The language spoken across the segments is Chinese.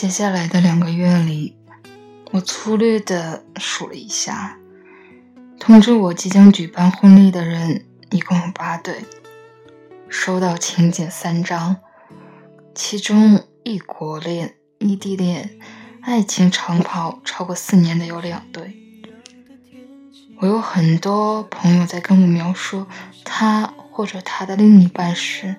接下来的两个月里，我粗略的数了一下，通知我即将举办婚礼的人一共有八对，收到请柬三张，其中异国恋、异地恋、爱情长跑超过四年的有两对。我有很多朋友在跟我描述他或者他的另一半时，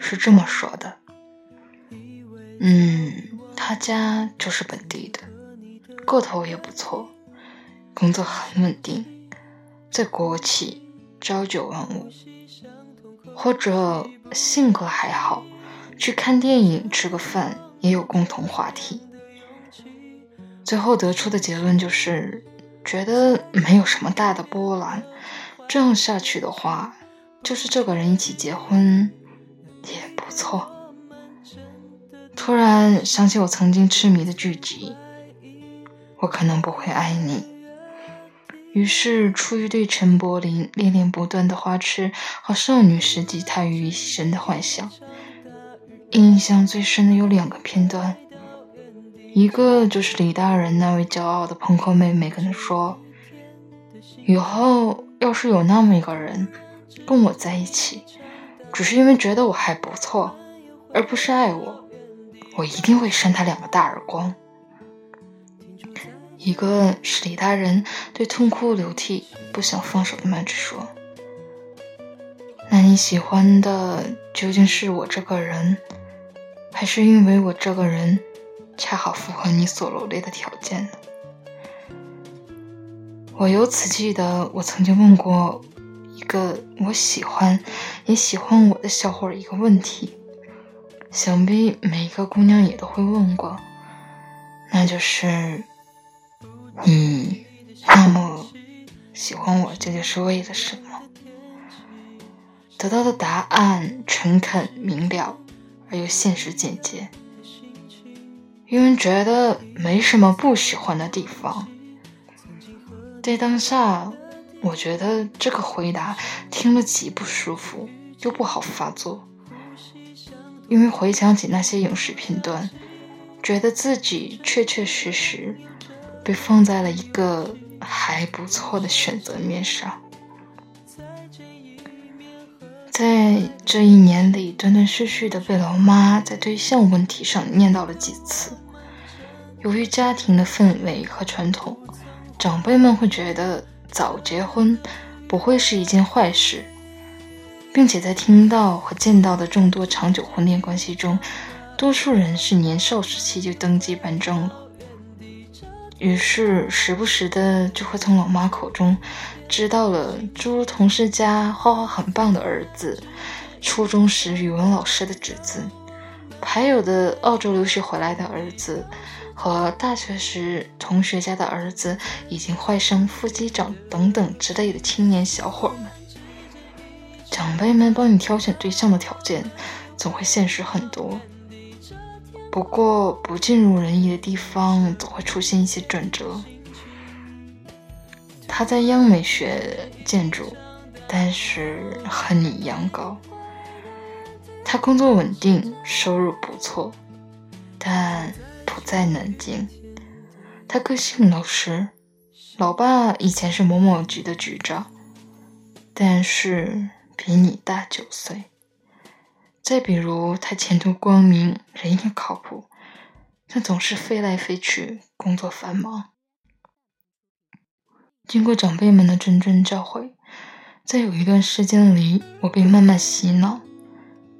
是这么说的：“嗯。”他家就是本地的，个头也不错，工作很稳定，在国企朝九晚五，或者性格还好，去看电影吃个饭也有共同话题。最后得出的结论就是，觉得没有什么大的波澜，这样下去的话，就是这个人一起结婚也不错。突然想起我曾经痴迷的剧集，我可能不会爱你。于是出于对陈柏霖恋恋不断的花痴和少女时集泰于一身的幻想，印象最深的有两个片段，一个就是李大人那位骄傲的朋克妹妹跟他说：“以后要是有那么一个人跟我在一起，只是因为觉得我还不错，而不是爱我。”我一定会扇他两个大耳光。一个是李大人对痛哭流涕、不想放手的曼芝说：“那你喜欢的究竟是我这个人，还是因为我这个人恰好符合你所罗列的条件呢？”我由此记得，我曾经问过一个我喜欢也喜欢我的小伙一个问题。想必每一个姑娘也都会问过，那就是你那么喜欢我，究竟是为了什么？得到的答案诚恳明了，而又现实简洁。因为觉得没什么不喜欢的地方。在当下，我觉得这个回答听了极不舒服，又不好发作。因为回想起那些影视片段，觉得自己确确实实被放在了一个还不错的选择面上。在这一年里，断断续续的被老妈在对象问题上念叨了几次。由于家庭的氛围和传统，长辈们会觉得早结婚不会是一件坏事。并且在听到和见到的众多长久婚恋关系中，多数人是年少时期就登记办证了。于是时不时的就会从老妈口中知道了诸如同事家画画很棒的儿子，初中时语文老师的侄子，还有的澳洲留学回来的儿子，和大学时同学家的儿子已经坏上副机长等等之类的青年小伙们。长辈们帮你挑选对象的条件总会现实很多，不过不尽如人意的地方总会出现一些转折。他在央美学建筑，但是和你一样高。他工作稳定，收入不错，但不在南京。他个性老实，老爸以前是某某局的局长，但是。比你大九岁。再比如，他前途光明，人也靠谱，但总是飞来飞去，工作繁忙。经过长辈们的谆谆教诲，在有一段时间里，我被慢慢洗脑，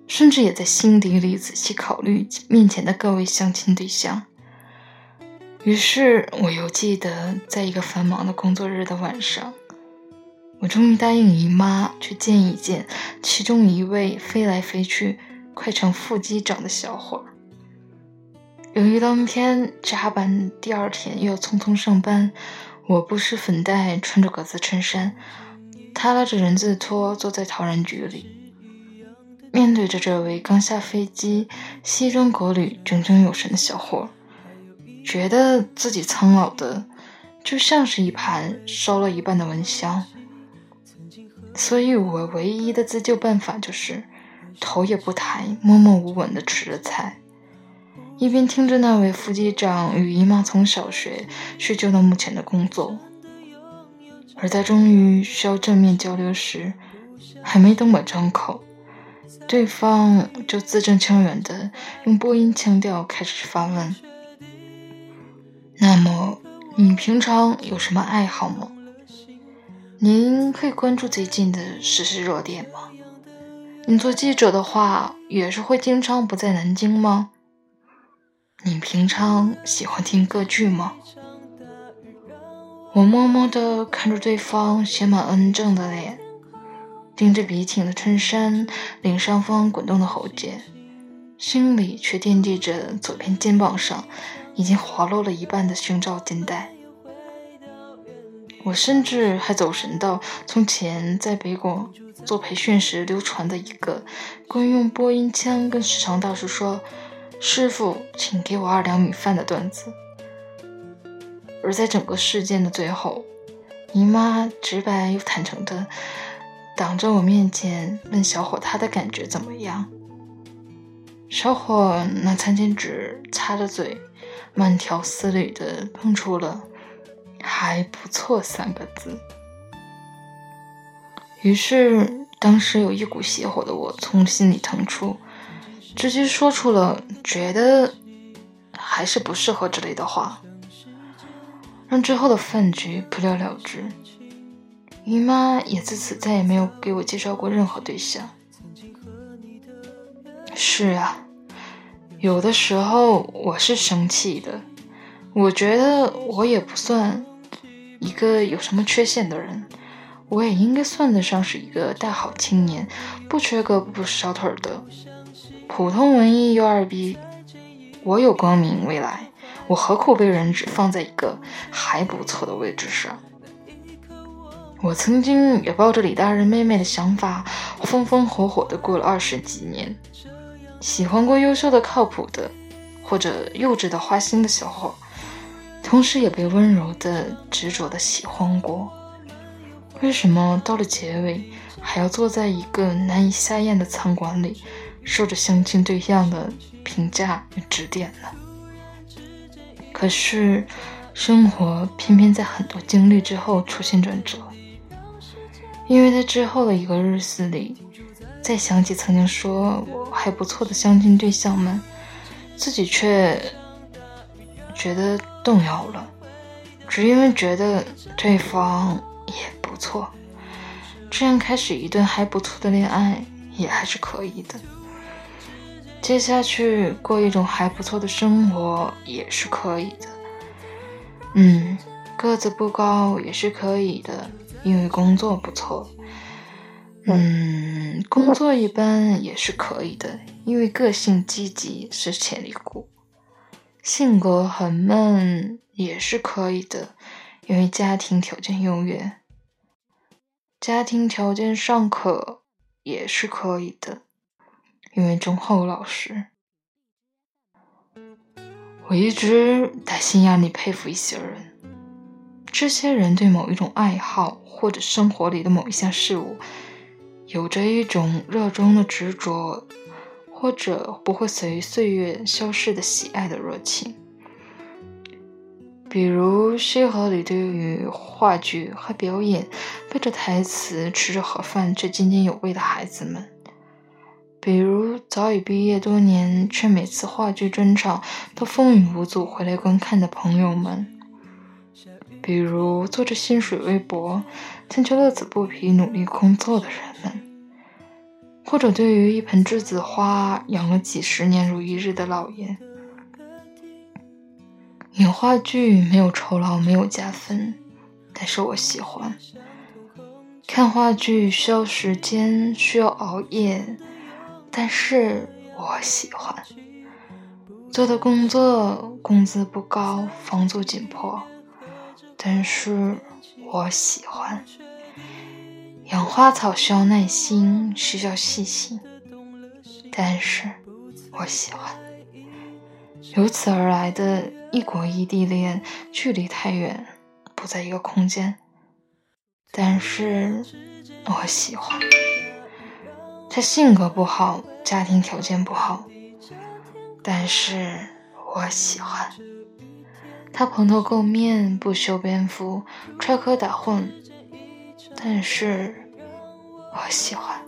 甚至也在心底里仔细考虑面前的各位相亲对象。于是，我又记得，在一个繁忙的工作日的晚上。我终于答应姨妈去见一见其中一位飞来飞去、快成副机长的小伙。由于当天加班，第二天又要匆匆上班，我不施粉黛，穿着格子衬衫，他拉着人字拖坐在陶然居里，面对着这位刚下飞机、西装革履、炯炯有神的小伙，觉得自己苍老的就像是一盘烧了一半的蚊香。所以我唯一的自救办法就是头也不抬，默默无闻的吃着菜，一边听着那位副机长与姨妈从小学叙旧到目前的工作，而在终于需要正面交流时，还没等我张口，对方就字正腔圆的用播音腔调开始发问：“那么，你平常有什么爱好吗？您会关注最近的时事热点吗？你做记者的话，也是会经常不在南京吗？”你平常喜欢听歌剧吗？我默默地看着对方写满恩正的脸，盯着笔挺的衬衫领上方滚动的喉结，心里却惦记着左边肩膀上已经滑落了一半的胸罩肩带。我甚至还走神到从前在北广做培训时流传的一个关于用播音腔跟市场大叔说。师傅，请给我二两米饭的段子。而在整个事件的最后，姨妈直白又坦诚的挡着我面前，问小伙他的感觉怎么样。小伙拿餐巾纸擦着嘴，慢条斯理的碰出了“还不错”三个字。于是，当时有一股邪火的我从心里腾出。直接说出了觉得还是不适合之类的话，让之后的饭局不了了之。姨妈也自此再也没有给我介绍过任何对象。是啊，有的时候我是生气的，我觉得我也不算一个有什么缺陷的人，我也应该算得上是一个大好青年，不缺胳膊不少腿的。普通文艺又二逼，我有光明未来，我何苦被人只放在一个还不错的位置上？我曾经也抱着李大人妹妹的想法，风风火火的过了二十几年，喜欢过优秀的、靠谱的，或者幼稚的、花心的小伙，同时也被温柔的、执着的喜欢过。为什么到了结尾，还要坐在一个难以下咽的餐馆里？受着相亲对象的评价与指点呢。可是，生活偏偏在很多经历之后出现转折。因为在之后的一个日子里，再想起曾经说还不错的相亲对象们，自己却觉得动摇了，只因为觉得对方也不错，这样开始一段还不错的恋爱也还是可以的。接下去过一种还不错的生活也是可以的，嗯，个子不高也是可以的，因为工作不错。嗯，工作一般也是可以的，因为个性积极是潜力股。性格很闷也是可以的，因为家庭条件优越。家庭条件尚可也是可以的。因为忠厚老实，我一直在心眼里佩服一些人。这些人对某一种爱好或者生活里的某一项事物，有着一种热衷的执着，或者不会随岁月消逝的喜爱的热情。比如西河里对于话剧和表演背着台词吃着盒饭却津津有味的孩子们。比如早已毕业多年，却每次话剧专场都风雨无阻回来观看的朋友们；比如做着薪水微薄，但却乐此不疲努力工作的人们；或者对于一盆栀子花养了几十年如一日的老爷。演话剧没有酬劳，没有加分，但是我喜欢。看话剧需要时间，需要熬夜。但是我喜欢做的工作，工资不高，房租紧迫。但是我喜欢养花草，需要耐心，需要细心。但是我喜欢由此而来的异国异地恋，距离太远，不在一个空间。但是我喜欢。他性格不好，家庭条件不好，但是我喜欢。他蓬头垢面，不修边幅，插科打诨，但是我喜欢。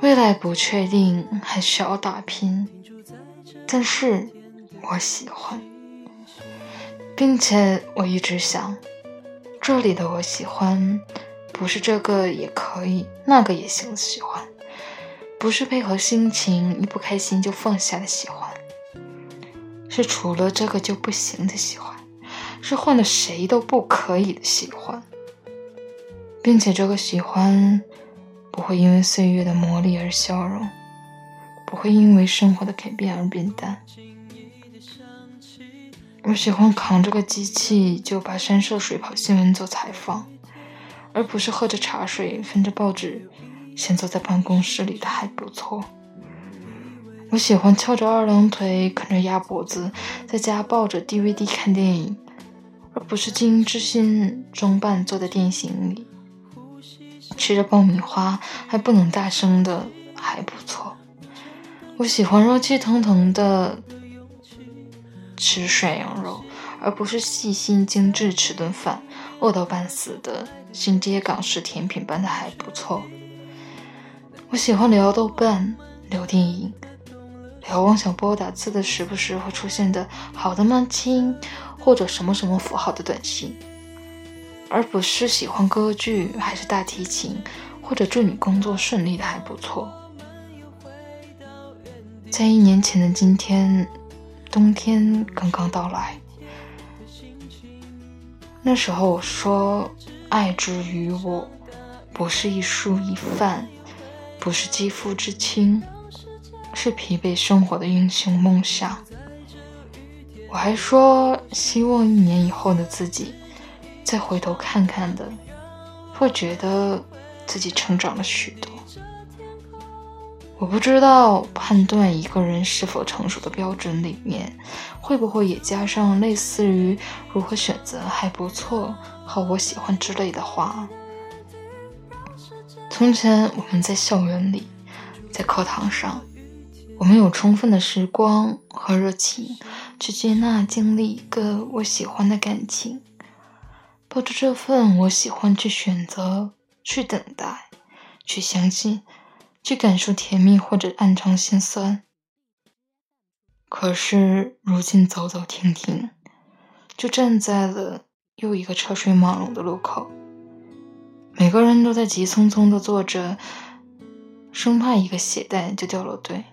未来不确定，还需要打拼，但是我喜欢，并且我一直想，这里的我喜欢，不是这个也可以，那个也行的喜欢，不是配合心情，一不开心就放下的喜欢。是除了这个就不行的喜欢，是换了谁都不可以的喜欢，并且这个喜欢不会因为岁月的磨砺而消融，不会因为生活的改变而变淡。我喜欢扛着个机器就跋山涉水跑新闻做采访，而不是喝着茶水翻着报纸，先坐在办公室里的还不错。我喜欢翘着二郎腿，啃着鸭脖子，在家抱着 DVD 看电影，而不是精英之心装扮坐在电影里，吃着爆米花还不能大声的还不错。我喜欢热气腾腾的吃涮羊肉，而不是细心精致吃顿饭饿到半死的新街港式甜品般的还不错。我喜欢聊豆瓣，聊电影。聊妄想拨打字的时不时会出现的好的吗亲，或者什么什么符号的短信，而不是喜欢歌剧还是大提琴，或者祝你工作顺利的还不错。在一年前的今天，冬天刚刚到来，那时候我说，爱之于我，不是一蔬一饭，不是肌肤之亲。是疲惫生活的英雄梦想。我还说，希望一年以后的自己，再回头看看的，会觉得自己成长了许多。我不知道判断一个人是否成熟的标准里面，会不会也加上类似于如何选择还不错和我喜欢之类的话。从前我们在校园里，在课堂上。我们有充分的时光和热情去接纳、经历一个我喜欢的感情，抱着这份我喜欢去选择、去等待、去相信、去感受甜蜜或者暗藏心酸。可是如今走走停停，就站在了又一个车水马龙的路口，每个人都在急匆匆的做着，生怕一个鞋带就掉了队。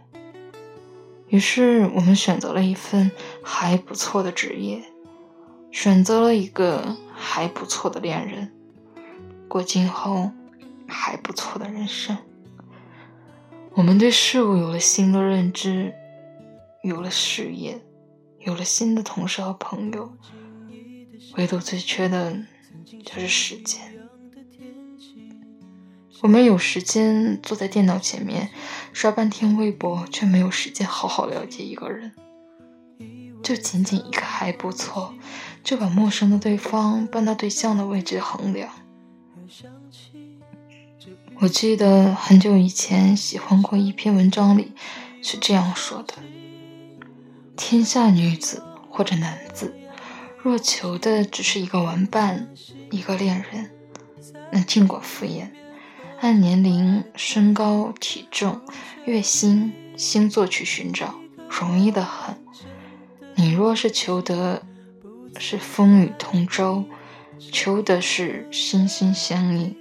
于是，我们选择了一份还不错的职业，选择了一个还不错的恋人，过今后还不错的人生。我们对事物有了新的认知，有了事业，有了新的同事和朋友，唯独最缺的就是时间。我们有时间坐在电脑前面刷半天微博，却没有时间好好了解一个人。就仅仅一个还不错，就把陌生的对方搬到对象的位置衡量。我记得很久以前喜欢过一篇文章，里是这样说的：天下女子或者男子，若求的只是一个玩伴，一个恋人，那尽管敷衍。按年龄、身高、体重、月薪、星座去寻找，容易的很。若是求得是风雨同舟，求的是心心相印，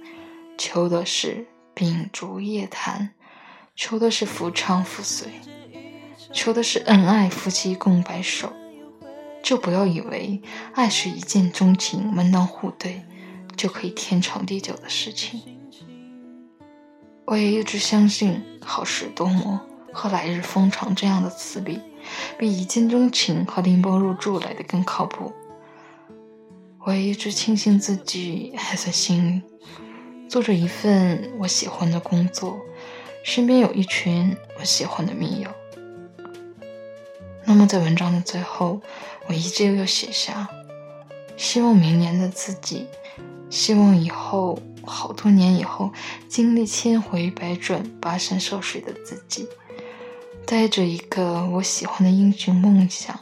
求的是秉烛夜谈，求的是夫唱妇随，求的是恩爱夫妻共白首，就不要以为爱是一见钟情、门当户对就可以天长地久的事情。我也一直相信“好事多磨”和“来日方长”这样的词比，比一见钟情和拎包入住来的更靠谱。我一直庆幸自己还算幸运，做着一份我喜欢的工作，身边有一群我喜欢的密友。那么在文章的最后，我依旧要写下：希望明年的自己，希望以后。好多年以后，经历千回百转、跋山涉水的自己，带着一个我喜欢的英雄梦想，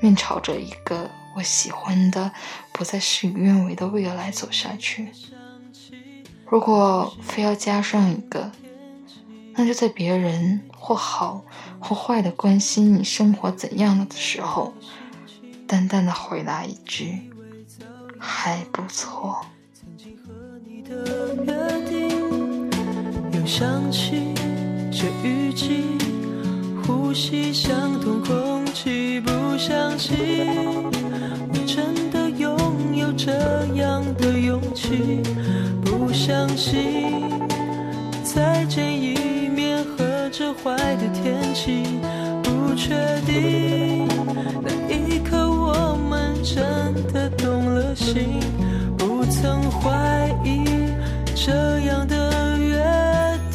面朝着一个我喜欢的、不再事与愿违的未来走下去。如果非要加上一个，那就在别人或好或坏的关心你生活怎样了的时候，淡淡的回答一句：“还不错。”的约定，又想起这雨季，呼吸相同空气，不相信我真的拥有这样的勇气，不相信再见一面和这坏的天气，不确定那一刻我们真的动了心，不曾怀疑这样。